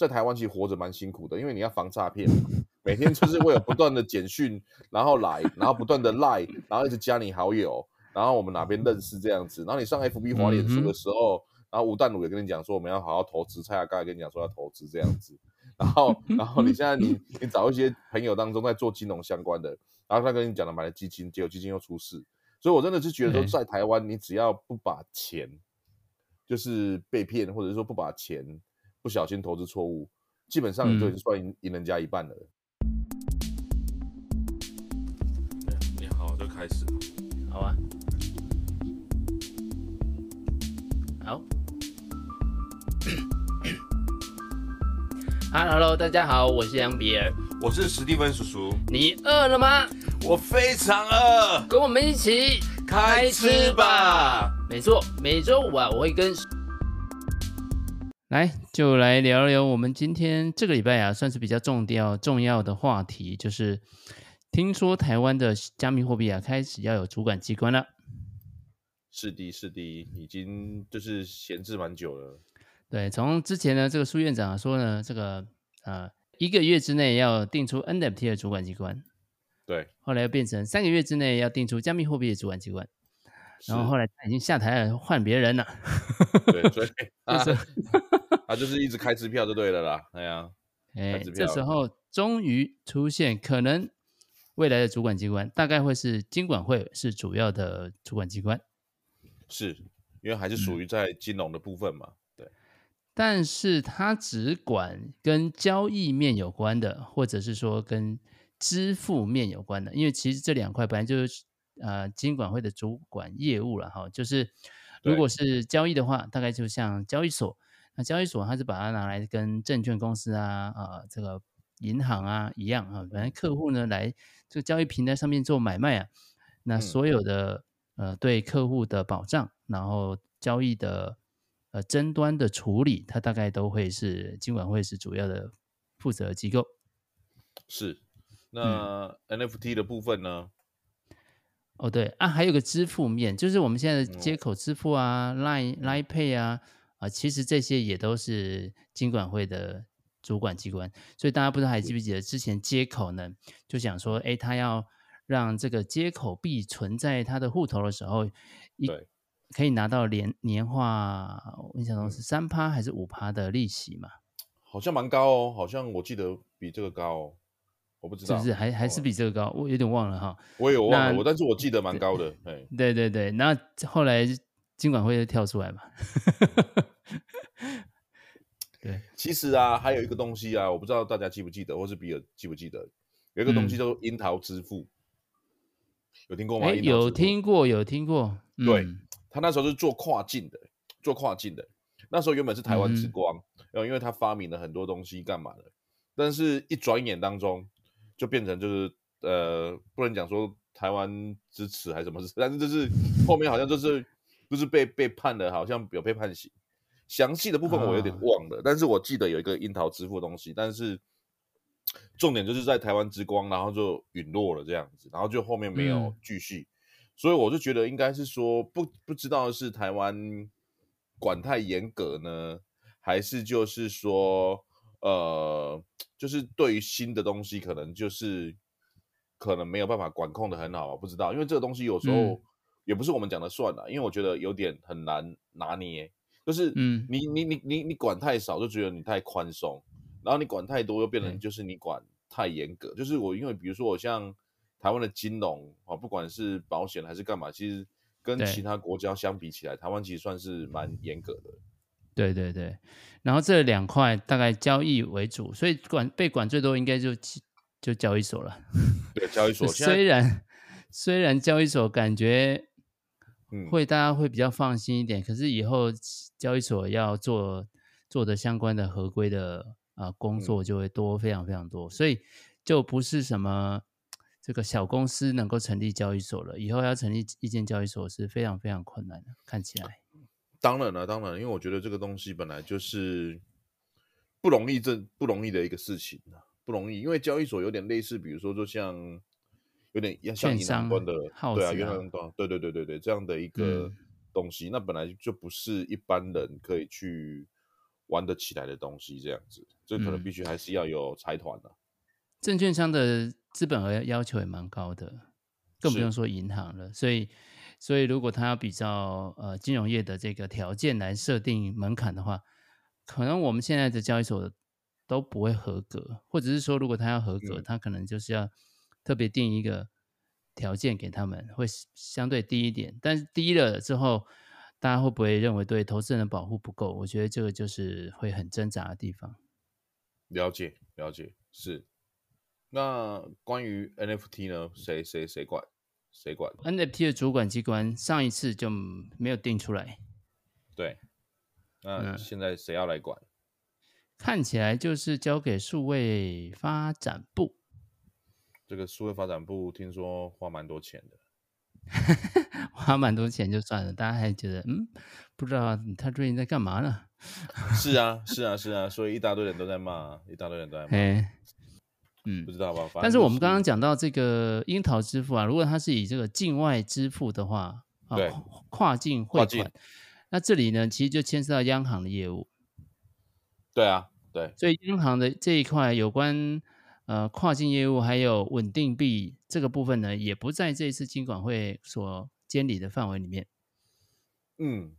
在台湾其实活着蛮辛苦的，因为你要防诈骗，每天就是会有不断的简讯，然后来，然后不断的赖，然后一直加你好友，然后我们哪边认识这样子，然后你上 FB 滑脸书的时候，嗯、然后吴淡如也跟你讲说我们要好好投资，蔡雅刚才跟你讲说要投资这样子，然后然后你现在你 你找一些朋友当中在做金融相关的，然后他跟你讲了买了基金，结果基金又出事，所以我真的是觉得说在台湾你只要不把钱就是被骗，或者是说不把钱。不小心投资错误，基本上你就已经算赢赢人家一半了。嗯、你好，就开始。好啊。好。Hello，大家好，我是杨比尔，我是史蒂芬叔叔。你饿了吗？我非常饿，跟我们一起开吃吧。没错，每周五啊，我会跟。来，就来聊聊我们今天这个礼拜啊，算是比较重要重要的话题，就是听说台湾的加密货币啊，开始要有主管机关了。是的，是的，已经就是闲置蛮久了。对，从之前呢，这个苏院长说呢，这个呃一个月之内要定出 NFT 的主管机关，对，后来又变成三个月之内要定出加密货币的主管机关。然后后来他已经下台了，换别人了。对，所以 他就是一直开支票就对了啦。哎呀，哎，这时候终于出现，可能未来的主管机关大概会是金管会是主要的主管机关。是因为还是属于在金融的部分嘛？嗯、对。但是他只管跟交易面有关的，或者是说跟支付面有关的，因为其实这两块本来就是。呃，金管会的主管业务了哈，就是如果是交易的话，大概就像交易所，那交易所它是把它拿来跟证券公司啊、呃这个银行啊一样啊，反正客户呢来这个交易平台上面做买卖啊，那所有的、嗯、呃对客户的保障，然后交易的呃争端的处理，它大概都会是金管会是主要的负责机构。是，那 NFT 的部分呢？哦，对啊，还有个支付面，就是我们现在的接口支付啊、嗯、Line Line Pay 啊，啊，其实这些也都是金管会的主管机关。所以大家不知道还记不记得之前接口呢，就想说，哎，他要让这个接口币存在他的户头的时候，一可以拿到年年化，我印象中是三趴还是五趴的利息嘛？好像蛮高哦，好像我记得比这个高哦。我不知道是不是还还是比这个高，我有点忘了哈。我也忘了，我但是我记得蛮高的。对对对，那后来金管会就跳出来嘛。对，其实啊，还有一个东西啊，我不知道大家记不记得，或是比尔记不记得，有一个东西叫做樱桃支付，有听过吗？有听过，有听过。对，他那时候是做跨境的，做跨境的。那时候原本是台湾之光，然后因为他发明了很多东西，干嘛的？但是一转眼当中。就变成就是呃，不能讲说台湾之耻还是什么事，但是就是后面好像就是就是被被判的，好像有被判刑。详细的部分我有点忘了，哦、但是我记得有一个樱桃支付的东西，但是重点就是在台湾之光，然后就陨落了这样子，然后就后面没有继续，嗯、所以我就觉得应该是说不不知道是台湾管太严格呢，还是就是说。呃，就是对于新的东西，可能就是可能没有办法管控的很好，不知道，因为这个东西有时候也不是我们讲的算了，嗯、因为我觉得有点很难拿捏，就是嗯，你你你你你管太少就觉得你太宽松，然后你管太多又变成就是你管太严格，嗯、就是我因为比如说我像台湾的金融啊，不管是保险还是干嘛，其实跟其他国家相比起来，台湾其实算是蛮严格的。对对对，然后这两块大概交易为主，所以管被管最多应该就就交易所了。对，交易所。虽然虽然交易所感觉会大家会比较放心一点，嗯、可是以后交易所要做做的相关的合规的啊、呃、工作就会多非常非常多，所以就不是什么这个小公司能够成立交易所了，以后要成立一间交易所是非常非常困难的，看起来。当然了，当然，因为我觉得这个东西本来就是不容易，这不容易的一个事情不容易。因为交易所有点类似，比如说，就像有点像银行端的，啊对啊，银行端，对对对对对，这样的一个东西，嗯、那本来就不是一般人可以去玩得起来的东西，这样子，这可能必须还是要有财团的。证券商的资本额要求也蛮高的，更不用说银行了。所以，所以如果他要比较呃金融业的这个条件来设定门槛的话，可能我们现在的交易所都不会合格，或者是说，如果他要合格，嗯、他可能就是要特别定一个条件给他们，会相对低一点。但是低了之后，大家会不会认为对投资人的保护不够？我觉得这个就是会很挣扎的地方。了解，了解，是。那关于 NFT 呢？谁谁谁管？谁管？NFT 的主管机关上一次就没有定出来。对。那现在谁要来管？嗯，看起来就是交给数位发展部。这个数位发展部听说花蛮多钱的。花蛮多钱就算了，大家还觉得嗯，不知道他最近在干嘛呢？是啊，是啊，是啊，所以一大堆人都在骂，一大堆人都在骂。嗯，不知道吧？就是、但是我们刚刚讲到这个樱桃支付啊，如果它是以这个境外支付的话，对，啊、跨境汇款，那这里呢，其实就牵涉到央行的业务。对啊，对，所以央行的这一块有关呃跨境业务还有稳定币这个部分呢，也不在这一次金管会所监理的范围里面。嗯，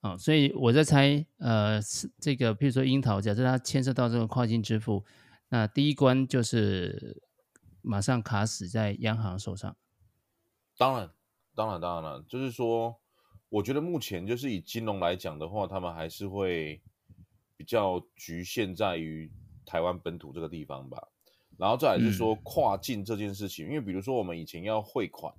啊，所以我在猜，呃，这个，譬如说樱桃，假设它牵涉到这个跨境支付。那第一关就是马上卡死在央行手上。当然，当然，当然了，就是说，我觉得目前就是以金融来讲的话，他们还是会比较局限在于台湾本土这个地方吧。然后再来就是说跨境这件事情，嗯、因为比如说我们以前要汇款，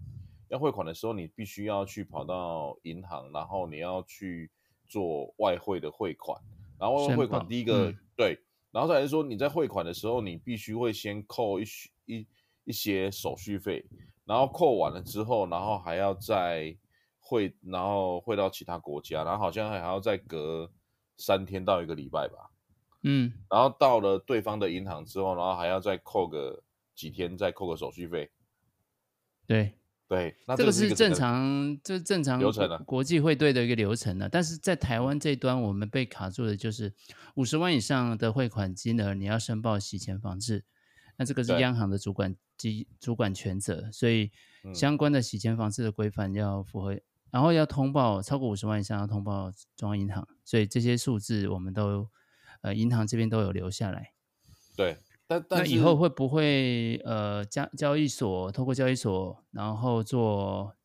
要汇款的时候，你必须要去跑到银行，然后你要去做外汇的汇款，然后汇款第一个、嗯、对。然后再来说，你在汇款的时候，你必须会先扣一一一些手续费，然后扣完了之后，然后还要再汇，然后汇到其他国家，然后好像还要再隔三天到一个礼拜吧。嗯，然后到了对方的银行之后，然后还要再扣个几天，再扣个手续费。对。对，那这个是正常，这正常流程的国际汇兑的一个流程呢。但是在台湾这一端，我们被卡住的就是五十万以上的汇款金额，你要申报洗钱防治。那这个是央行的主管机主管权责，所以相关的洗钱防治的规范要符合，然后要通报超过五十万以上要通报中央银行。所以这些数字我们都呃银行这边都有留下来。对。但但那以后会不会呃交交易所透过交易所，然后做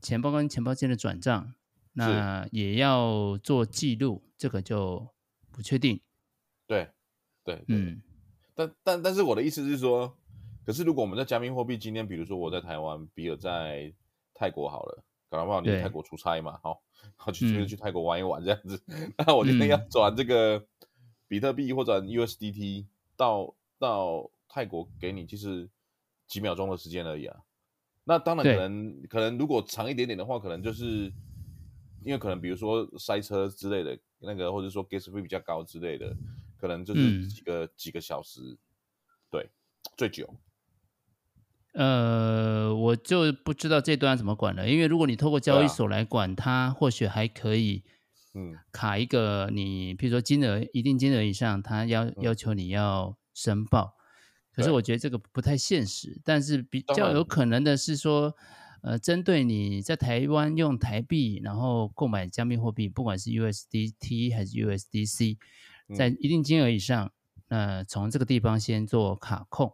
钱包跟钱包间的转账，那也要做记录，这个就不确定。对，对，对嗯，但但但是我的意思是说，可是如果我们在加密货币，今天比如说我在台湾，比尔在泰国好了，搞不好你在泰国出差嘛，好，好 去去去泰国玩一玩这样子，嗯、那我今天要转这个比特币或者 USDT 到。到泰国给你其实几秒钟的时间而已啊，那当然可能可能如果长一点点的话，可能就是因为可能比如说塞车之类的那个，或者说 gas 费比较高之类的，可能就是几个、嗯、几个小时，对，最久。呃，我就不知道这段怎么管了，因为如果你透过交易所来管它，啊、或许还可以，嗯，卡一个你，比如说金额一定金额以上，他要要求你要。申报，可是我觉得这个不太现实。但是比较有可能的是说，呃，针对你在台湾用台币，然后购买加密货币，不管是 USDT 还是 USDC，在一定金额以上，那从这个地方先做卡控。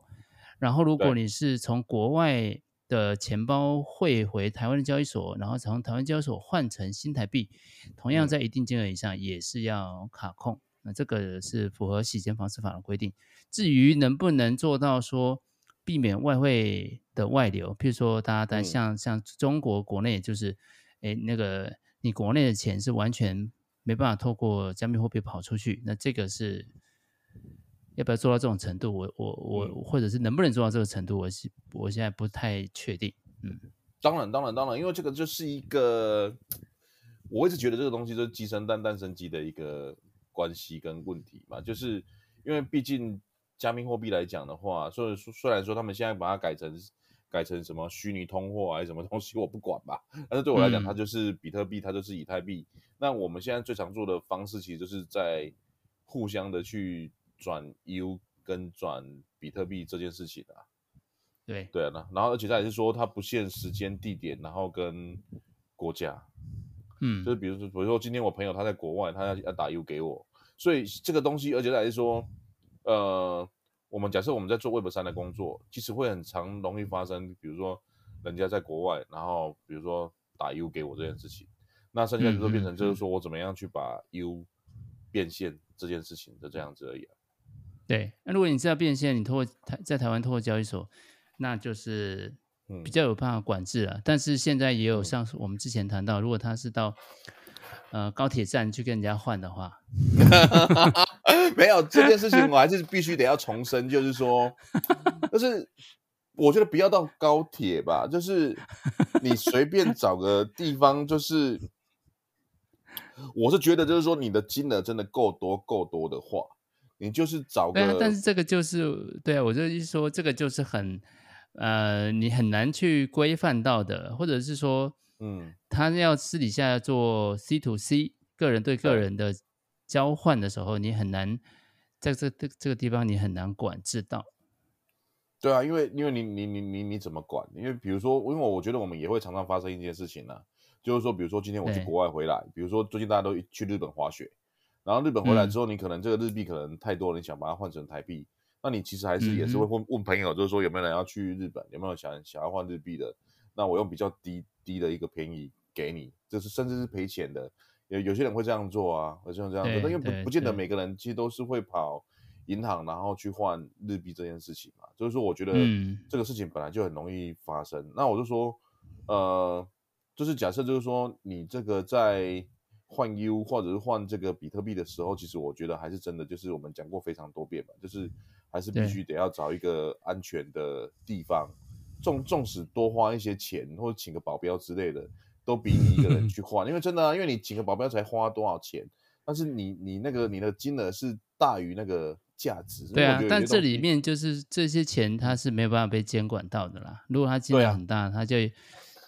然后如果你是从国外的钱包汇回台湾的交易所，然后从台湾交易所换成新台币，同样在一定金额以上也是要卡控。那这个是符合洗钱防治法的规定。至于能不能做到说避免外汇的外流，譬如说大家在像、嗯、像中国国内，就是诶那个你国内的钱是完全没办法透过加密货币跑出去，那这个是要不要做到这种程度？我我我、嗯、或者是能不能做到这个程度？我是我现在不太确定。嗯，当然当然当然，因为这个就是一个我一直觉得这个东西就是鸡生蛋蛋生鸡的一个关系跟问题嘛，就是因为毕竟。加密货币来讲的话，所以虽然说他们现在把它改成改成什么虚拟通货还是什么东西，我不管吧。但是对我来讲，它就是比特币，它就是以太币。那我们现在最常做的方式，其实就是在互相的去转 U 跟转比特币这件事情啊。对对啊，然后而且他也是说，他不限时间地点，然后跟国家，嗯，就是比如说，比如说今天我朋友他在国外，他要要打 U 给我，所以这个东西，而且他也是说，呃，我们假设我们在做 Web 三的工作，其实会很常容易发生，比如说人家在国外，然后比如说打 U 给我这件事情，那剩下就变成就是说我怎么样去把 U 变现这件事情，就这样子而已啊。对，那如果你是要变现，你透过台在台湾透过交易所。那就是比较有办法管制了，嗯、但是现在也有像我们之前谈到，如果他是到呃高铁站去跟人家换的话，没有这件事情，我还是必须得要重申，就是说，就是我觉得不要到高铁吧，就是你随便找个地方，就是我是觉得，就是说你的金额真的够多够多的话，你就是找个，啊，但是这个就是对啊，我就意思说这个就是很。呃，你很难去规范到的，或者是说，嗯，他要私底下做 C to C，个人对个人的交换的时候，你很难在这这这个地方你很难管制到。对啊，因为因为你你你你你怎么管？因为比如说，因为我觉得我们也会常常发生一件事情呢、啊，就是说，比如说今天我去国外回来，比如说最近大家都去日本滑雪，然后日本回来之后，你可能这个日币可能太多了，你想把它换成台币。那你其实还是也是会问问朋友，就是说有没有人要去日本，有没有想想要换日币的？那我用比较低低的一个便宜给你，就是甚至是赔钱的。有有些人会这样做啊，有些人这样做，但因为不不见得每个人其实都是会跑银行然后去换日币这件事情嘛。就是说，我觉得这个事情本来就很容易发生。嗯、那我就说，呃，就是假设就是说你这个在。换 U 或者是换这个比特币的时候，其实我觉得还是真的，就是我们讲过非常多遍嘛，就是还是必须得要找一个安全的地方，纵纵使多花一些钱或者请个保镖之类的，都比你一个人 去换，因为真的啊，因为你请个保镖才花多少钱，但是你你那个你的金额是大于那个价值。对啊，但这里面就是这些钱它是没有办法被监管到的啦，如果它金额很大，它就。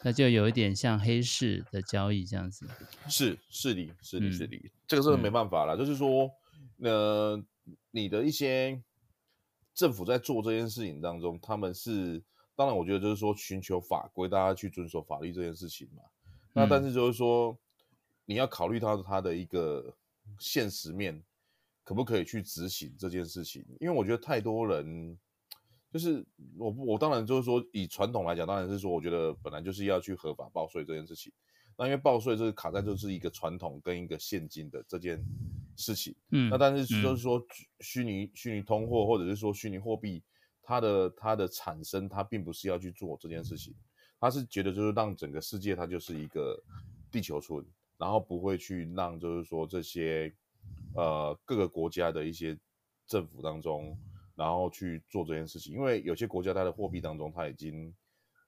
那就有一点像黑市的交易这样子，是是的，是的，是的，嗯、这个是没办法了。嗯、就是说，呃，你的一些政府在做这件事情当中，他们是当然，我觉得就是说寻求法规，大家去遵守法律这件事情嘛。嗯、那但是就是说，你要考虑到它的一个现实面，可不可以去执行这件事情？因为我觉得太多人。就是我我当然就是说，以传统来讲，当然是说，我觉得本来就是要去合法报税这件事情。那因为报税这个卡在就是一个传统跟一个现金的这件事情。嗯，那但是就是说虚拟虚拟通货或者是说虚拟货币，它的它的产生，它并不是要去做这件事情，它是觉得就是让整个世界它就是一个地球村，然后不会去让就是说这些呃各个国家的一些政府当中。然后去做这件事情，因为有些国家它的货币当中，它已经，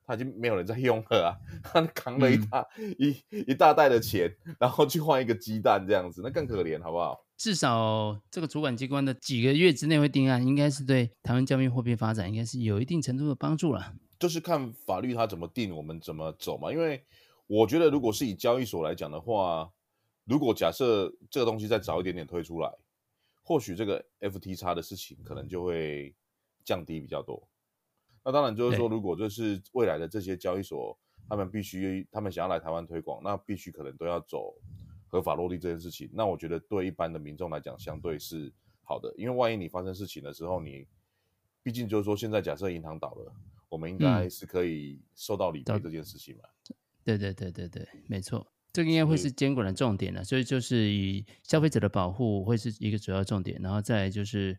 它已经没有人在用了啊，他扛了一大、嗯、一一大袋的钱，然后去换一个鸡蛋这样子，那更可怜，好不好？至少这个主管机关的几个月之内会定案，应该是对台湾加密货币发展应该是有一定程度的帮助了。就是看法律它怎么定，我们怎么走嘛。因为我觉得，如果是以交易所来讲的话，如果假设这个东西再早一点点推出来。或许这个 FT 差的事情可能就会降低比较多。那当然就是说，如果就是未来的这些交易所，他们必须他们想要来台湾推广，那必须可能都要走合法落地这件事情。那我觉得对一般的民众来讲，相对是好的，因为万一你发生事情的时候，你毕竟就是说，现在假设银行倒了，我们应该是可以受到理赔这件事情嘛。对对对对对，没错。这个应该会是监管的重点了，所以就是以消费者的保护会是一个主要重点，然后再来就是，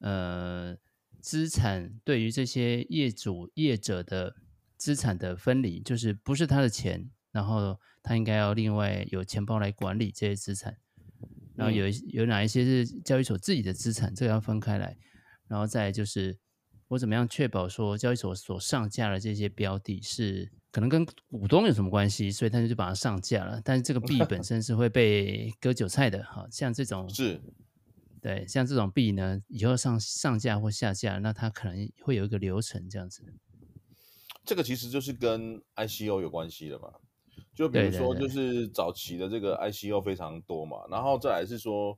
呃，资产对于这些业主业者的资产的分离，就是不是他的钱，然后他应该要另外有钱包来管理这些资产，然后有有哪一些是交易所自己的资产，这个要分开来，然后再来就是我怎么样确保说交易所所上架的这些标的是。可能跟股东有什么关系，所以他就把它上架了。但是这个币本身是会被割韭菜的，哈，像这种是，对，像这种币呢，以后上上架或下架，那它可能会有一个流程这样子。这个其实就是跟 ICO 有关系的嘛，就比如说就是早期的这个 ICO 非常多嘛，然后再来是说，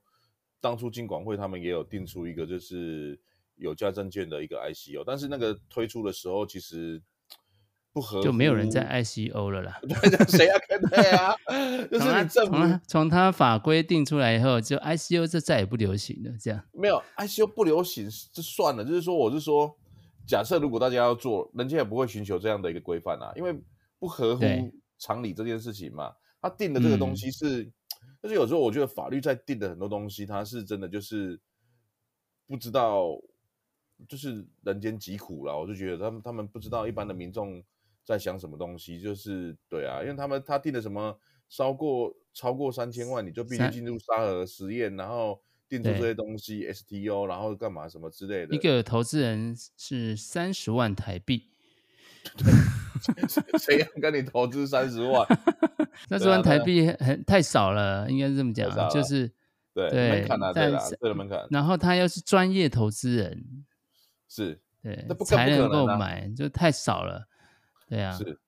当初金管会他们也有定出一个就是有价证券的一个 ICO，但是那个推出的时候其实不合，就没有人在 ICO 了啦。对，谁要跟对啊？就是你政府从他法规定出来以后，就 ICO 就再也不流行了。这样没有 ICO 不流行就算了，就是说我是说，假设如果大家要做，人家也不会寻求这样的一个规范啊，因为不合乎常理这件事情嘛。他定的这个东西是，嗯、就是有时候我觉得法律在定的很多东西，它是真的就是不知道，就是人间疾苦了。我就觉得他们他们不知道一般的民众在想什么东西，就是对啊，因为他们他定的什么超过超过三千万，你就必须进入沙盒实验，然后定出这些东西 STO，然后干嘛什么之类的。一个投资人是三十万台币。谁要跟你投资三十万？三十万台币很太少了，应该是这么讲，就是对门槛啊，对啦，对了门槛。然后他又是专业投资人，是对，才能够买，就太少了。对啊，是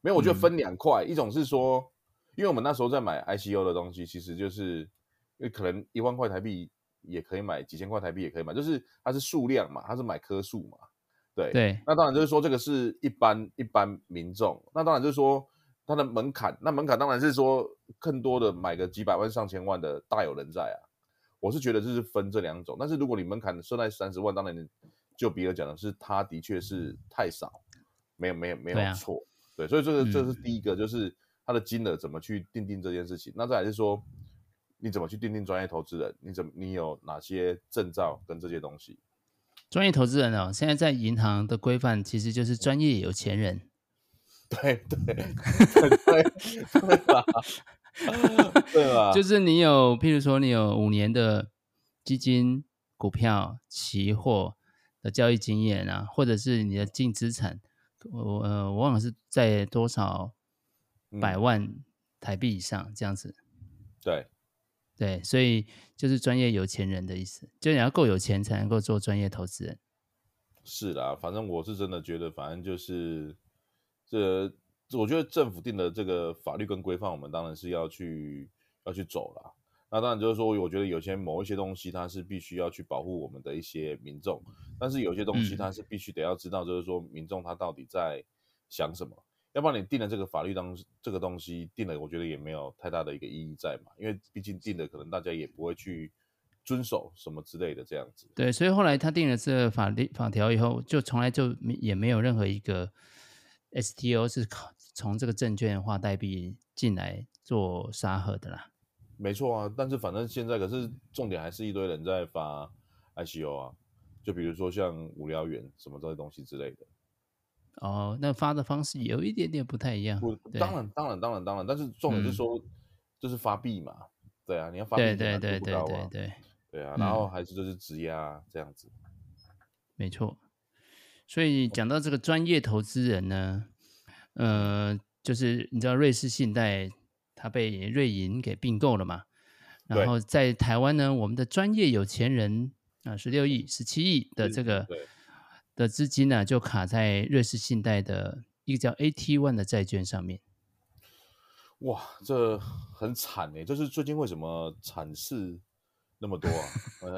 没有，我觉得分两块，一种是说，因为我们那时候在买 ICU 的东西，其实就是因为可能一万块台币也可以买，几千块台币也可以买，就是它是数量嘛，它是买颗数嘛。对对，那当然就是说这个是一般一般民众，那当然就是说它的门槛，那门槛当然是说更多的买个几百万上千万的大有人在啊。我是觉得这是分这两种，但是如果你门槛设在三十万，当然就比尔讲的是它的确是太少，没有没有没有错，对，啊、对，所以这个这是第一个，就是它的金额怎么去定定这件事情。嗯、那再来是说你怎么去定定专业投资人，你怎么你有哪些证照跟这些东西。专业投资人哦，现在在银行的规范其实就是专业有钱人。对对对对对吧？对吧？就是你有，譬如说你有五年的基金、股票、期货的交易经验啊，或者是你的净资产，我呃我忘了是在多少百万台币以上这样子。对。对，所以就是专业有钱人的意思，就你要够有钱才能够做专业投资人。是啦，反正我是真的觉得，反正就是这，我觉得政府定的这个法律跟规范，我们当然是要去要去走啦。那当然就是说，我觉得有些某一些东西，它是必须要去保护我们的一些民众，但是有些东西它是必须得要知道，就是说民众他到底在想什么。要不然你定了这个法律当这个东西定了，我觉得也没有太大的一个意义在嘛，因为毕竟定的，可能大家也不会去遵守什么之类的这样子。对，所以后来他定了这个法律法条以后，就从来就也没有任何一个 STO 是靠从这个证券化代币进来做沙盒的啦。没错啊，但是反正现在可是重点还是一堆人在发 ICO 啊，就比如说像无聊猿什么这些东西之类的。哦，那发的方式有一点点不太一样。不，当然，当然，当然，当然，但是重点是说，就是发币嘛，对啊，你要发币，对对对对对对，对啊，然后还是就是质押这样子，没错。所以讲到这个专业投资人呢，呃，就是你知道瑞士信贷它被瑞银给并购了嘛，然后在台湾呢，我们的专业有钱人啊，十六亿、十七亿的这个。的资金呢，就卡在瑞士信贷的一个叫 AT One 的债券上面。哇，这很惨哎！就是最近为什么惨事那么多啊？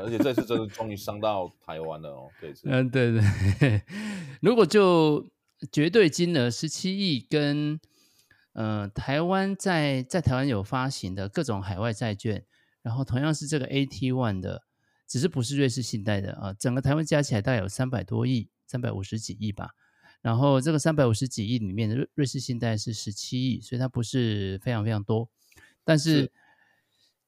而且这次真的终于伤到台湾了哦。这次，嗯，对对。如果就绝对金额十七亿跟呃台湾在在台湾有发行的各种海外债券，然后同样是这个 AT One 的。只是不是瑞士信贷的啊，整个台湾加起来大概有三百多亿，三百五十几亿吧。然后这个三百五十几亿里面的瑞瑞士信贷是十七亿，所以它不是非常非常多。但是，是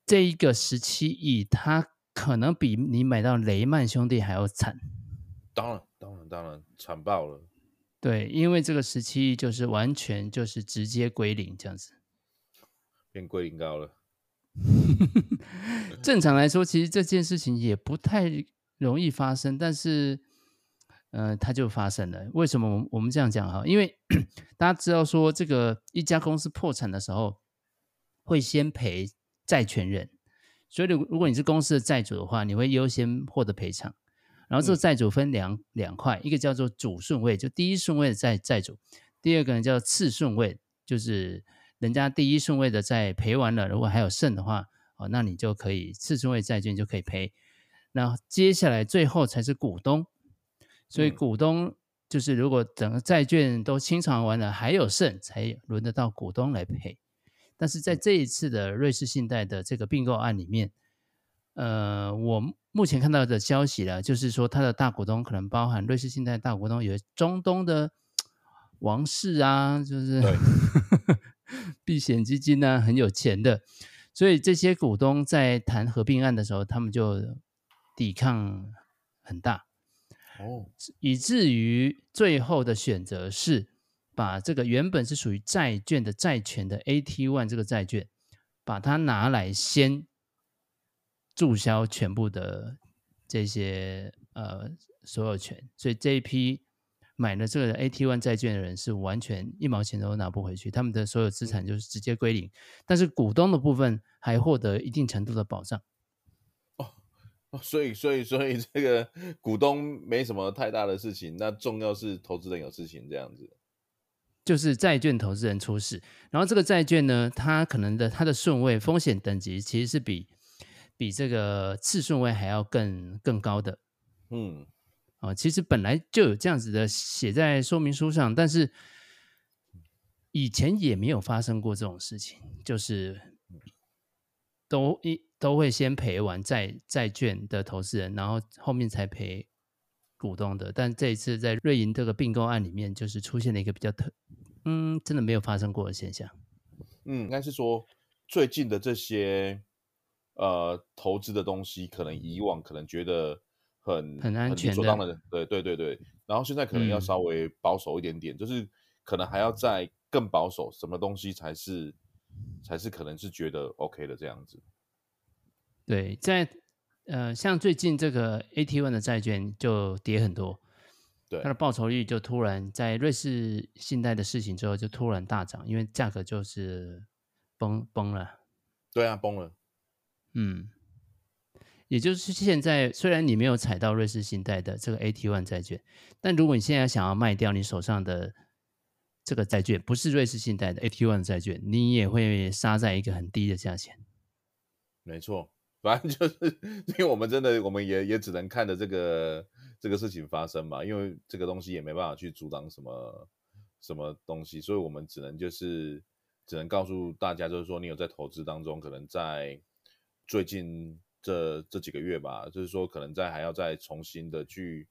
这一个十七亿，它可能比你买到雷曼兄弟还要惨。当然，当然，当然，惨爆了。对，因为这个十七亿就是完全就是直接归零这样子，变归零高了。正常来说，其实这件事情也不太容易发生，但是，呃，它就发生了。为什么我们这样讲哈？因为 大家知道说，这个一家公司破产的时候，会先赔债权人，所以如果你是公司的债主的话，你会优先获得赔偿。然后这个债主分两两块，一个叫做主顺位，就第一顺位的债债主；第二个呢叫次顺位，就是。人家第一顺位的债赔完了，如果还有剩的话，哦，那你就可以次顺位债券就可以赔。那接下来最后才是股东，所以股东就是如果整个债券都清偿完了还有剩，才轮得到股东来赔。但是在这一次的瑞士信贷的这个并购案里面，呃，我目前看到的消息了，就是说它的大股东可能包含瑞士信贷大股东有中东的王室啊，就是对 避险基金啊，很有钱的，所以这些股东在谈合并案的时候，他们就抵抗很大哦，以至于最后的选择是把这个原本是属于债券的债权的 AT One 这个债券，把它拿来先。注销全部的这些呃所有权，所以这一批买了这个 AT One 债券的人是完全一毛钱都拿不回去，他们的所有资产就是直接归零。但是股东的部分还获得一定程度的保障。哦，所以所以所以这个股东没什么太大的事情，那重要是投资人有事情这样子。就是债券投资人出事，然后这个债券呢，它可能的它的顺位风险等级其实是比。比这个次顺位还要更更高的，嗯，啊，其实本来就有这样子的写在说明书上，但是以前也没有发生过这种事情，就是都一都会先赔完债债券的投资人，然后后面才赔股东的。但这一次在瑞银这个并购案里面，就是出现了一个比较特，嗯，真的没有发生过的现象。嗯，应该是说最近的这些。呃，投资的东西可能以往可能觉得很很安全的，对对对对，然后现在可能要稍微保守一点点，嗯、就是可能还要再更保守，什么东西才是才是可能是觉得 OK 的这样子。对，在呃，像最近这个 AT1 的债券就跌很多，对，它的报酬率就突然在瑞士信贷的事情之后就突然大涨，因为价格就是崩崩了。对啊，崩了。嗯，也就是现在，虽然你没有踩到瑞士信贷的这个 AT One 债券，但如果你现在想要卖掉你手上的这个债券，不是瑞士信贷的 AT One 债券，你也会杀在一个很低的价钱。没错，反正就是因为我们真的，我们也也只能看着这个这个事情发生嘛，因为这个东西也没办法去阻挡什么什么东西，所以我们只能就是只能告诉大家，就是说你有在投资当中，可能在。最近这这几个月吧，就是说可能再还要再重新的去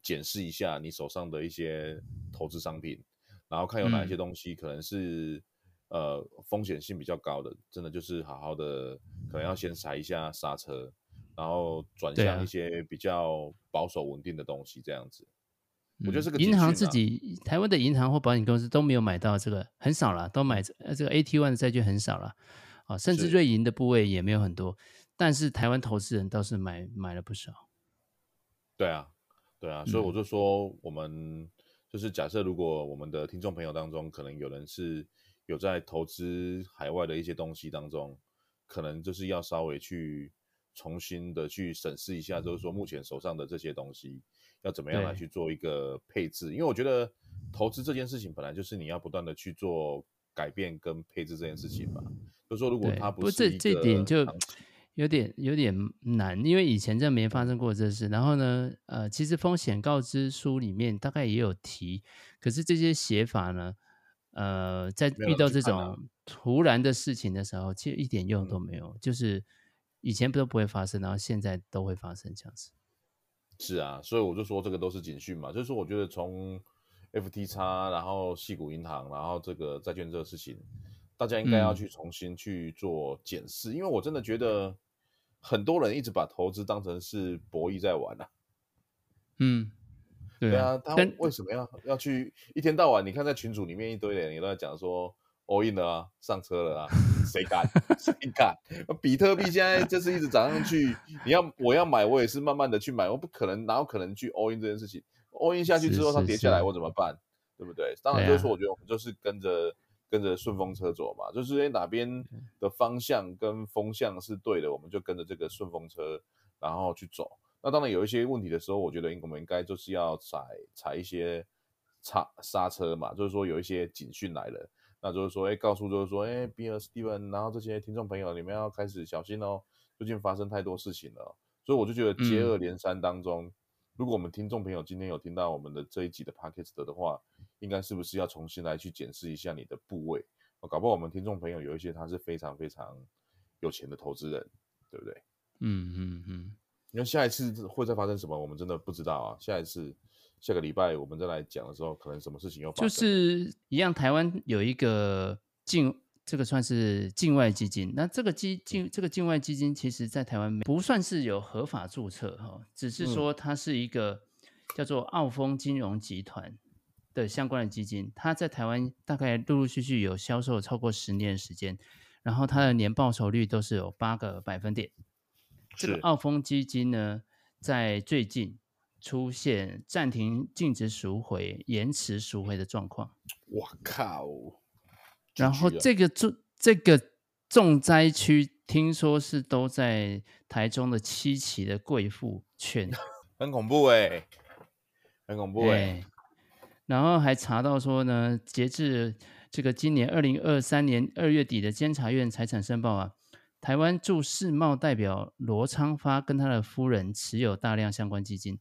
检视一下你手上的一些投资商品，然后看有哪一些东西可能是、嗯、呃风险性比较高的，真的就是好好的可能要先踩一下刹车，然后转向一些比较保守稳定的东西，这样子。我觉得这个银行自己台湾的银行或保险公司都没有买到这个，很少了，都买这个 AT1 的债券很少了。啊，甚至瑞银的部位也没有很多，但是台湾投资人倒是买买了不少。对啊，对啊，所以我就说，我们就是假设，如果我们的听众朋友当中，可能有人是有在投资海外的一些东西当中，可能就是要稍微去重新的去审视一下，就是说目前手上的这些东西要怎么样来去做一个配置，因为我觉得投资这件事情本来就是你要不断的去做。改变跟配置这件事情吧，就是说如果它不是不这这点就有点有点难，因为以前真的没发生过这事。然后呢，呃，其实风险告知书里面大概也有提，可是这些写法呢，呃，在遇到这种突然的事情的时候，其实一点用都没有。就是以前不都不会发生，然后现在都会发生这样子。是啊，所以我就说这个都是警讯嘛，就是说我觉得从。FTX，然后矽谷银行，然后这个债券这个事情，大家应该要去重新去做检视，嗯、因为我真的觉得很多人一直把投资当成是博弈在玩啊。嗯，对啊，他为什么要要去一天到晚？你看在群组里面一堆人，你都在讲说 all in 了啊，上车了啊，谁敢？谁敢？比特币现在就是一直涨上去，你要我要买，我也是慢慢的去买，我不可能哪有可能去 all in 这件事情？all in 下去之后，它跌下来，我怎么办？对不对？当然就是说，我觉得我们就是跟着、啊、跟着顺风车走嘛，就是诶哪边的方向跟风向是对的，我们就跟着这个顺风车，然后去走。那当然有一些问题的时候，我觉得我们应该就是要踩踩一些刹刹车嘛，就是说有一些警讯来了，那就是说，哎，告诉就是说，哎，比尔、Steven，然后这些听众朋友，你们要开始小心哦，最近发生太多事情了。所以我就觉得接二连三当中，嗯、如果我们听众朋友今天有听到我们的这一集的 Podcast 的话，应该是不是要重新来去检视一下你的部位？搞不好我们听众朋友有一些他是非常非常有钱的投资人，对不对？嗯嗯嗯。嗯因为下一次会再发生什么，我们真的不知道啊。下一次，下个礼拜我们再来讲的时候，可能什么事情又发生。就是一样，台湾有一个境，这个算是境外基金。那这个基境，这个境外基金，其实在台湾不算是有合法注册哈，只是说它是一个叫做澳丰金融集团的相关的基金。它在台湾大概陆陆续续有销售超过十年的时间，然后它的年报酬率都是有八个百分点。这个澳丰基金呢，在最近出现暂停禁止赎回、延迟赎回的状况。我靠！然后这个重这个重灾区，听说是都在台中的七期的贵妇圈，很恐怖哎、欸，很恐怖哎、欸。然后还查到说呢，截至这个今年二零二三年二月底的监察院财产申报啊。台湾驻世贸代表罗昌发跟他的夫人持有大量相关基金，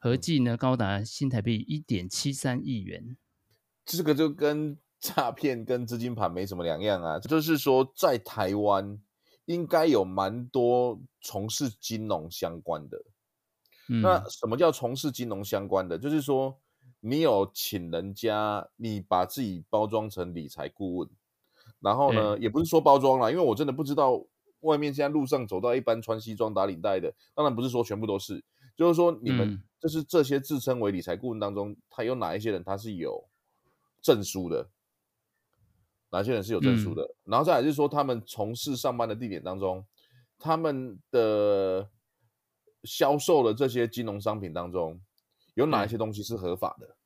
合计呢高达新台币一点七三亿元。这个就跟诈骗跟资金盘没什么两样啊，就是说在台湾应该有蛮多从事金融相关的。嗯、那什么叫从事金融相关的？就是说你有请人家，你把自己包装成理财顾问，然后呢，也不是说包装啦，因为我真的不知道。外面现在路上走到一般穿西装打领带的，当然不是说全部都是，就是说你们就是这些自称为理财顾问当中，他有哪一些人他是有证书的？哪些人是有证书的？嗯、然后再来就是说，他们从事上班的地点当中，他们的销售的这些金融商品当中，有哪一些东西是合法的？嗯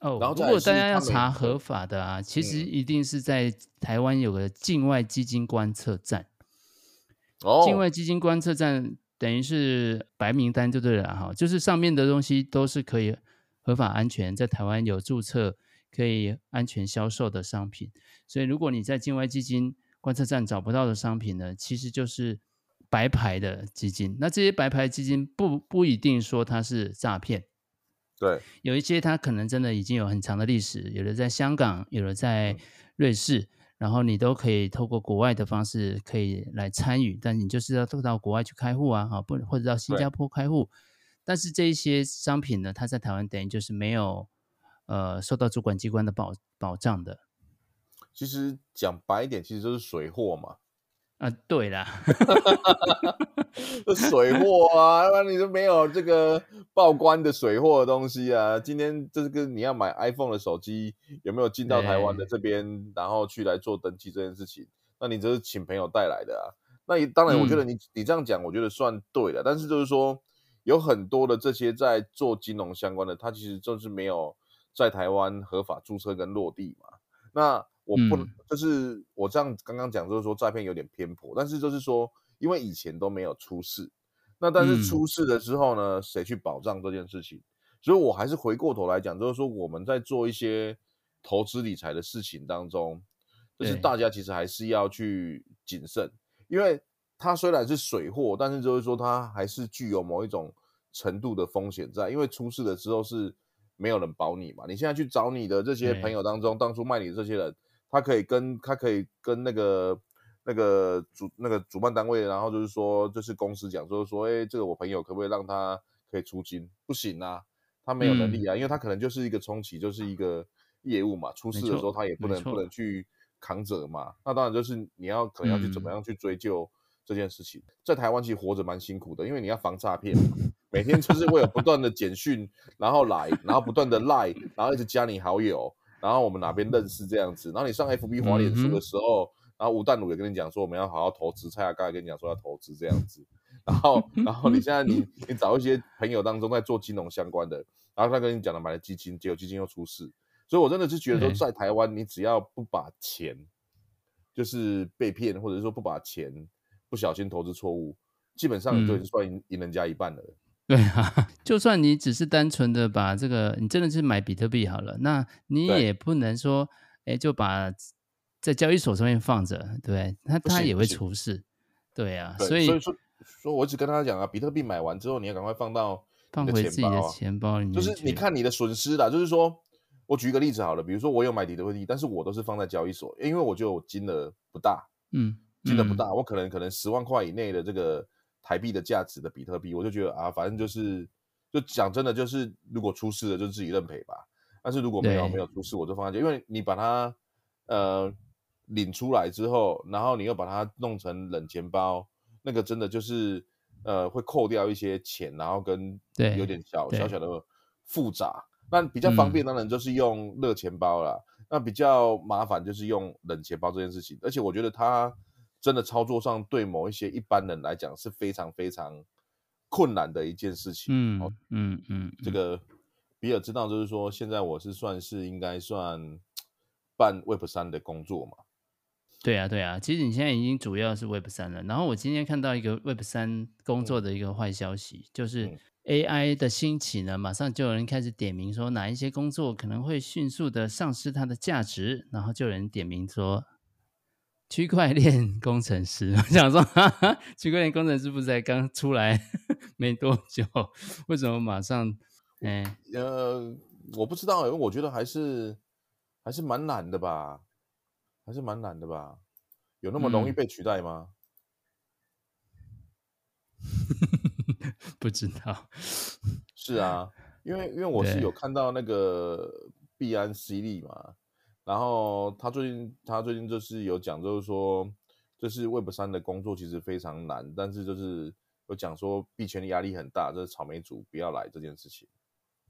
哦，然后如果大家要查合法的啊，其实一定是在台湾有个境外基金观测站。哦，境外基金观测站等于是白名单就对了哈，就是上面的东西都是可以合法安全在台湾有注册可以安全销售的商品。所以如果你在境外基金观测站找不到的商品呢，其实就是白牌的基金。那这些白牌基金不不一定说它是诈骗。对，有一些它可能真的已经有很长的历史，有的在香港，有的在瑞士，嗯、然后你都可以透过国外的方式可以来参与，但你就是要到国外去开户啊，哈，不或者到新加坡开户。但是这一些商品呢，它在台湾等于就是没有呃受到主管机关的保保障的。其实讲白一点，其实就是水货嘛。啊，对啦，这水货啊，要不然你就没有这个报关的水货的东西啊。今天这个你要买 iPhone 的手机，有没有进到台湾的这边，然后去来做登记这件事情？那你这是请朋友带来的啊。那也当然，我觉得你、嗯、你这样讲，我觉得算对了。但是就是说，有很多的这些在做金融相关的，他其实就是没有在台湾合法注册跟落地嘛。那我不能，就是我这样刚刚讲，就是说诈骗有点偏颇，但是就是说，因为以前都没有出事，那但是出事了之后呢，谁去保障这件事情？所以我还是回过头来讲，就是说我们在做一些投资理财的事情当中，就是大家其实还是要去谨慎，因为它虽然是水货，但是就是说它还是具有某一种程度的风险在，因为出事了之后是没有人保你嘛。你现在去找你的这些朋友当中，当初卖你的这些人。他可以跟他可以跟那个那个主那个主办单位，然后就是说，就是公司讲，就是说，哎，这个我朋友可不可以让他可以出金？不行啊，他没有能力啊，嗯、因为他可能就是一个充其就是一个业务嘛，出事的时候他也不能不能去扛责嘛。那当然就是你要可能要去怎么样去追究这件事情。嗯、在台湾其实活着蛮辛苦的，因为你要防诈骗，每天就是会有不断的简讯，然后来，然后不断的赖，然后一直加你好友。然后我们哪边认识这样子，然后你上 FB 滑脸书的时候，嗯、然后吴淡如也跟你讲说我们要好好投资，蔡雅刚也跟你讲说要投资这样子，然后然后你现在你你找一些朋友当中在做金融相关的，然后他跟你讲了买了基金，结果基金又出事，所以我真的是觉得说在台湾你只要不把钱就是被骗，或者是说不把钱不小心投资错误，基本上你就已经算赢赢人家一半了。对啊，就算你只是单纯的把这个，你真的是买比特币好了，那你也不能说，哎，就把在交易所上面放着，对，他他也会出事，对啊，对所以所以说说我一直跟他讲啊，比特币买完之后，你要赶快放到放回自己的钱包里面，就是你看你的损失啦，就是说我举一个例子好了，比如说我有买比特币，但是我都是放在交易所，因为我觉得我金额不大，嗯，金额不大，我可能可能十万块以内的这个台币的价值的比特币，我就觉得啊，反正就是就讲真的，就是如果出事了就自己认赔吧。但是如果没有没有出事，我就放在这，因为你把它呃领出来之后，然后你又把它弄成冷钱包，那个真的就是呃会扣掉一些钱，然后跟有点小小小的复杂。那比较方便当然就是用热钱包啦，嗯、那比较麻烦就是用冷钱包这件事情。而且我觉得它真的操作上对某一些一般人来讲是非常非常困难的一件事情。嗯嗯嗯，嗯，这个。比尔知道，就是说，现在我是算是应该算办 Web 三的工作嘛？对啊，对啊。其实你现在已经主要是 Web 三了。然后我今天看到一个 Web 三工作的一个坏消息，嗯、就是 AI 的兴起呢，马上就有人开始点名说哪一些工作可能会迅速的丧失它的价值，然后就有人点名说区块链工程师。我想说，哈哈，区块链工程师不是才刚出来 没多久，为什么马上？嗯，呃，我不知道，因为我觉得还是还是蛮难的吧，还是蛮难的吧，有那么容易被取代吗？嗯、不知道。是啊，因为因为我是有看到那个币安 C 利嘛，然后他最近他最近就是有讲，就是说，就是 Web 三的工作其实非常难，但是就是有讲说币圈的压力很大，这、就是草莓族不要来这件事情。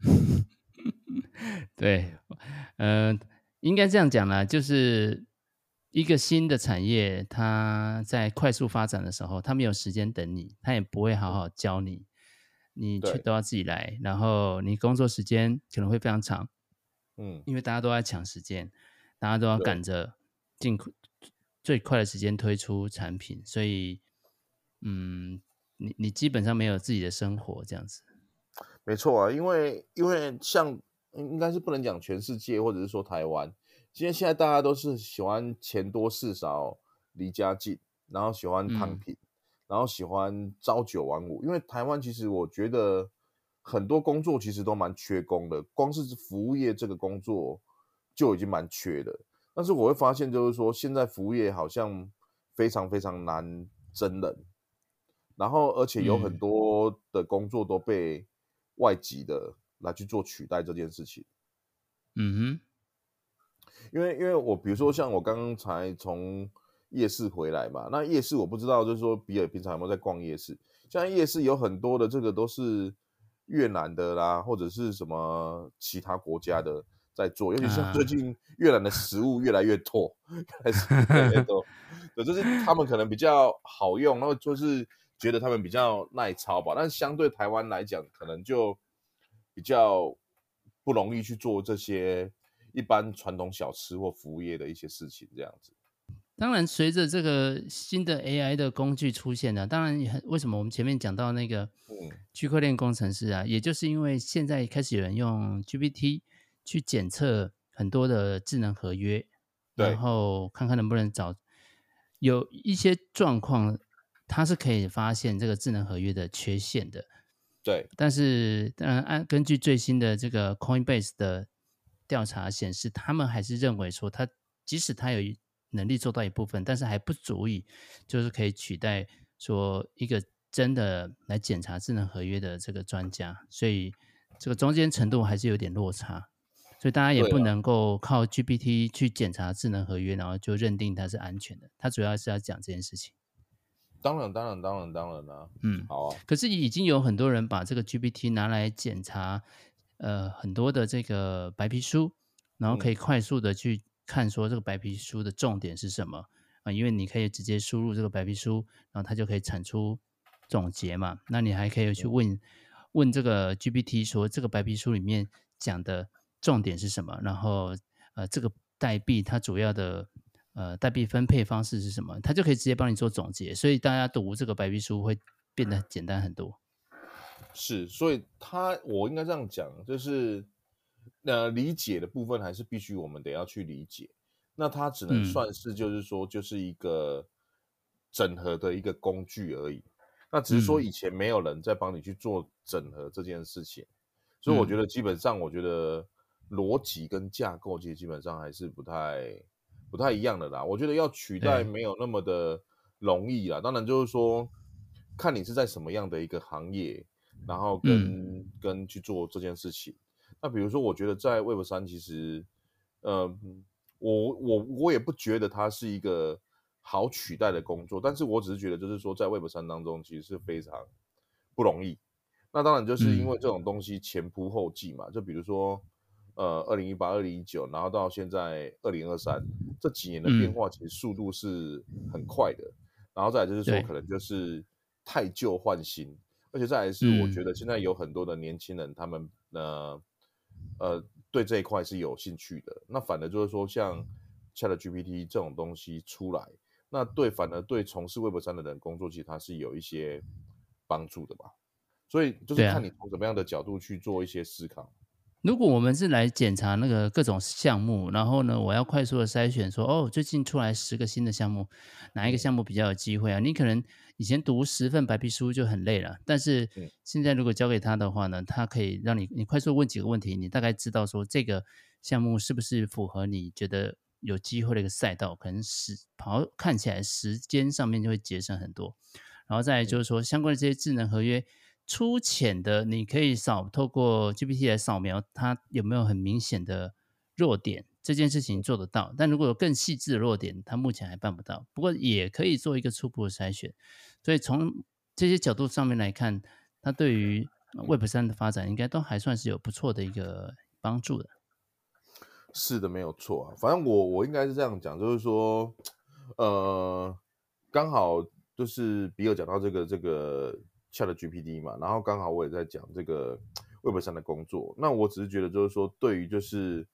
对，呃，应该这样讲啦，就是一个新的产业，它在快速发展的时候，它没有时间等你，它也不会好好教你，你却都要自己来，然后你工作时间可能会非常长，嗯，因为大家都在抢时间，大家都要赶着尽最快的时间推出产品，所以，嗯，你你基本上没有自己的生活这样子。没错啊，因为因为像应该是不能讲全世界，或者是说台湾，今天现在大家都是喜欢钱多事少离家近，然后喜欢躺平，嗯、然后喜欢朝九晚五。因为台湾其实我觉得很多工作其实都蛮缺工的，光是服务业这个工作就已经蛮缺的。但是我会发现就是说，现在服务业好像非常非常难真人，然后而且有很多的工作都被外籍的来去做取代这件事情，嗯哼，因为因为我比如说像我刚刚才从夜市回来嘛，那夜市我不知道就是说比尔平常有没有在逛夜市，像夜市有很多的这个都是越南的啦，或者是什么其他国家的在做，尤其是最近越南的食物越来越多，开 始越来越 多，对，就是他们可能比较好用，然后就是。觉得他们比较耐操吧，但是相对台湾来讲，可能就比较不容易去做这些一般传统小吃或服务业的一些事情，这样子。当然，随着这个新的 AI 的工具出现呢，当然为什么我们前面讲到那个区块链工程师啊，也就是因为现在开始有人用 GPT 去检测很多的智能合约，然后看看能不能找有一些状况。它是可以发现这个智能合约的缺陷的，对。但是，当然，按根据最新的这个 Coinbase 的调查显示，他们还是认为说，他即使他有能力做到一部分，但是还不足以，就是可以取代说一个真的来检查智能合约的这个专家。所以，这个中间程度还是有点落差。所以，大家也不能够靠 GPT 去检查智能合约，然后就认定它是安全的。它主要是要讲这件事情。当然，当然，当然，当然啦。嗯，好啊。可是已经有很多人把这个 GPT 拿来检查，呃，很多的这个白皮书，然后可以快速的去看说这个白皮书的重点是什么啊？呃，因为你可以直接输入这个白皮书，然后它就可以产出总结嘛。那你还可以去问问这个 GPT 说这个白皮书里面讲的重点是什么？然后呃，这个代币它主要的。呃，代币分配方式是什么？它就可以直接帮你做总结，所以大家读这个白皮书会变得简单很多。是，所以它我应该这样讲，就是呃，理解的部分还是必须我们得要去理解。那它只能算是就是说就是一个整合的一个工具而已。嗯、那只是说以前没有人在帮你去做整合这件事情，嗯、所以我觉得基本上我觉得逻辑跟架构其实基本上还是不太不太一样的啦。我觉得要取代没有那么的容易啦。当然就是说看你是在什么样的一个行业，然后跟、嗯、跟去做这件事情。那比如说，我觉得在 Web 三，其实，呃，我我我也不觉得它是一个好取代的工作，但是我只是觉得，就是说，在 Web 三当中，其实是非常不容易。那当然就是因为这种东西前仆后继嘛，嗯、就比如说，呃，二零一八、二零一九，然后到现在二零二三这几年的变化，其实速度是很快的。嗯、然后再来就是说，可能就是太旧换新，而且再来是，我觉得现在有很多的年轻人，他们呃。呃，对这一块是有兴趣的。那反而就是说，像 ChatGPT 这种东西出来，那对反而对从事 Web 三的人工作，其实它是有一些帮助的吧。所以就是看你从什么样的角度去做一些思考。如果我们是来检查那个各种项目，然后呢，我要快速的筛选说，哦，最近出来十个新的项目，哪一个项目比较有机会啊？你可能以前读十份白皮书就很累了，但是现在如果交给他的话呢，他可以让你你快速问几个问题，你大概知道说这个项目是不是符合你觉得有机会的一个赛道，可能时跑看起来时间上面就会节省很多，然后再来就是说相关的这些智能合约。粗浅的，你可以扫透过 GPT 来扫描它有没有很明显的弱点，这件事情做得到。但如果有更细致的弱点，它目前还办不到。不过也可以做一个初步的筛选。所以从这些角度上面来看，它对于 Web 三的发展应该都还算是有不错的一个帮助的。是的，没有错啊。反正我我应该是这样讲，就是说，呃，刚好就是比尔讲到这个这个。ChatGPT 嘛，然后刚好我也在讲这个 Web 三的工作。那我只是觉得，就是说，对于就是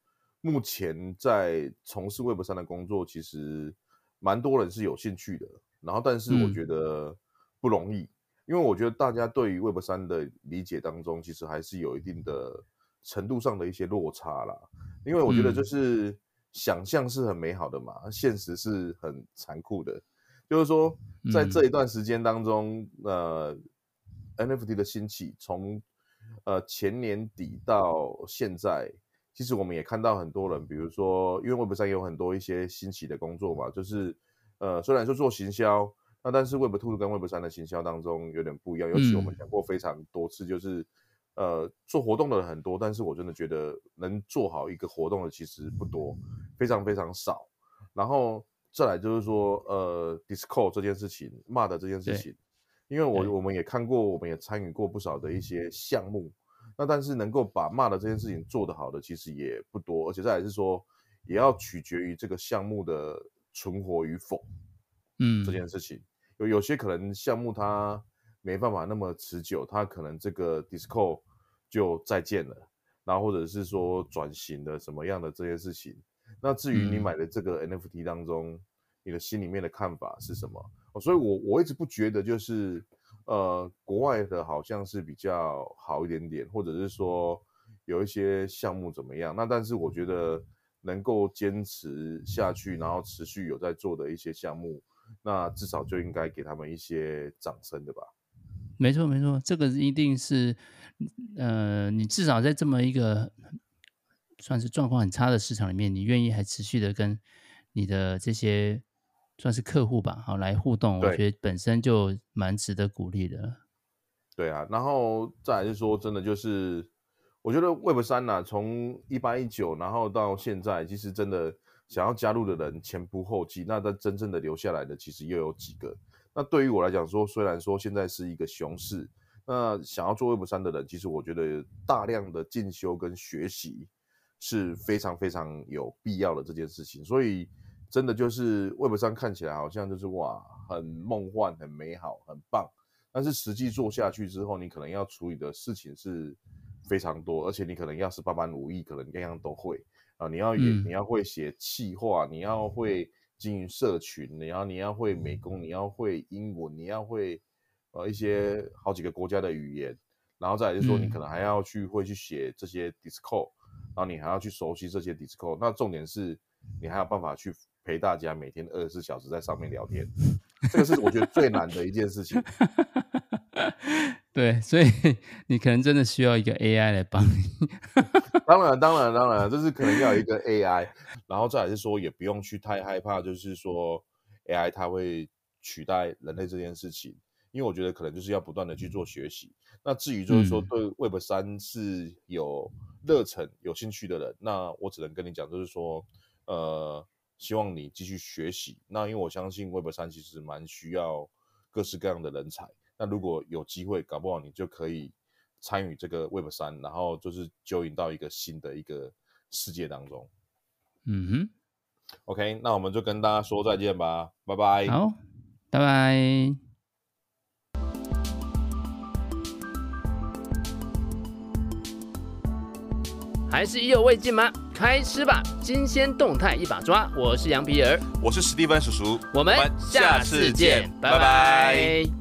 目前在从事 Web 三的工作，其实蛮多人是有兴趣的。然后，但是我觉得不容易，嗯、因为我觉得大家对于 Web 三的理解当中，其实还是有一定的程度上的一些落差啦。因为我觉得就是想象是很美好的嘛，嗯、现实是很残酷的。就是说，在这一段时间当中，嗯、呃。NFT 的兴起，从呃前年底到现在，其实我们也看到很多人，比如说，因为 Web 3有很多一些新起的工作嘛，就是呃虽然说做行销，那但是 Web Two 跟 Web 3的行销当中有点不一样，尤其我们讲过非常多次，就是、嗯、呃做活动的人很多，但是我真的觉得能做好一个活动的其实不多，非常非常少。然后再来就是说，呃，Discord 这件事情，MUD 这件事情。因为我我们也看过，我们也参与过不少的一些项目，那但是能够把骂的这件事情做得好的其实也不多，而且再来是说，也要取决于这个项目的存活与否，嗯，这件事情。有有些可能项目它没办法那么持久，它可能这个 Discord 就再见了，然后或者是说转型的什么样的这些事情，那至于你买的这个 NFT 当中，你的心里面的看法是什么？所以我，我一直不觉得就是，呃，国外的好像是比较好一点点，或者是说有一些项目怎么样。那但是我觉得能够坚持下去，然后持续有在做的一些项目，那至少就应该给他们一些掌声的吧。没错，没错，这个一定是，呃，你至少在这么一个算是状况很差的市场里面，你愿意还持续的跟你的这些。算是客户吧，好来互动，我觉得本身就蛮值得鼓励的。对啊，然后再来是说，真的就是，我觉得 Web 三呐，从一八一九，然后到现在，其实真的想要加入的人前仆后继，那但真正的留下来的，其实又有几个。那对于我来讲说，虽然说现在是一个熊市，那想要做 Web 三的人，其实我觉得大量的进修跟学习是非常非常有必要的这件事情，所以。真的就是 Web 3看起来好像就是哇，很梦幻、很美好、很棒，但是实际做下去之后，你可能要处理的事情是非常多，而且你可能要是八般武艺，可能样样都会啊。你要也、嗯、你要会写企划，你要会经营社群，你要你要会美工，你要会英文，你要会呃一些好几个国家的语言，然后再来就是说你可能还要去会去写这些 Discord，然后你还要去熟悉这些 Discord。那重点是。你还有办法去陪大家每天二十四小时在上面聊天，这个是我觉得最难的一件事情。对，所以你可能真的需要一个 AI 来帮你。当然，当然，当然，就是可能要有一个 AI，然后再来是说，也不用去太害怕，就是说 AI 它会取代人类这件事情，因为我觉得可能就是要不断的去做学习。那至于就是说对 Web 三是有热忱、有兴趣的人，那我只能跟你讲，就是说，呃，希望你继续学习。那因为我相信 Web 三其实蛮需要各式各样的人才。那如果有机会，搞不好你就可以参与这个 Web 三，然后就是 join 到一个新的一个世界当中。嗯哼，OK，那我们就跟大家说再见吧，拜拜。好，拜拜。还是意犹未尽吗？开吃吧！新鲜动态一把抓。我是羊皮儿，我是史蒂芬叔叔，我们下次见，拜拜。拜拜。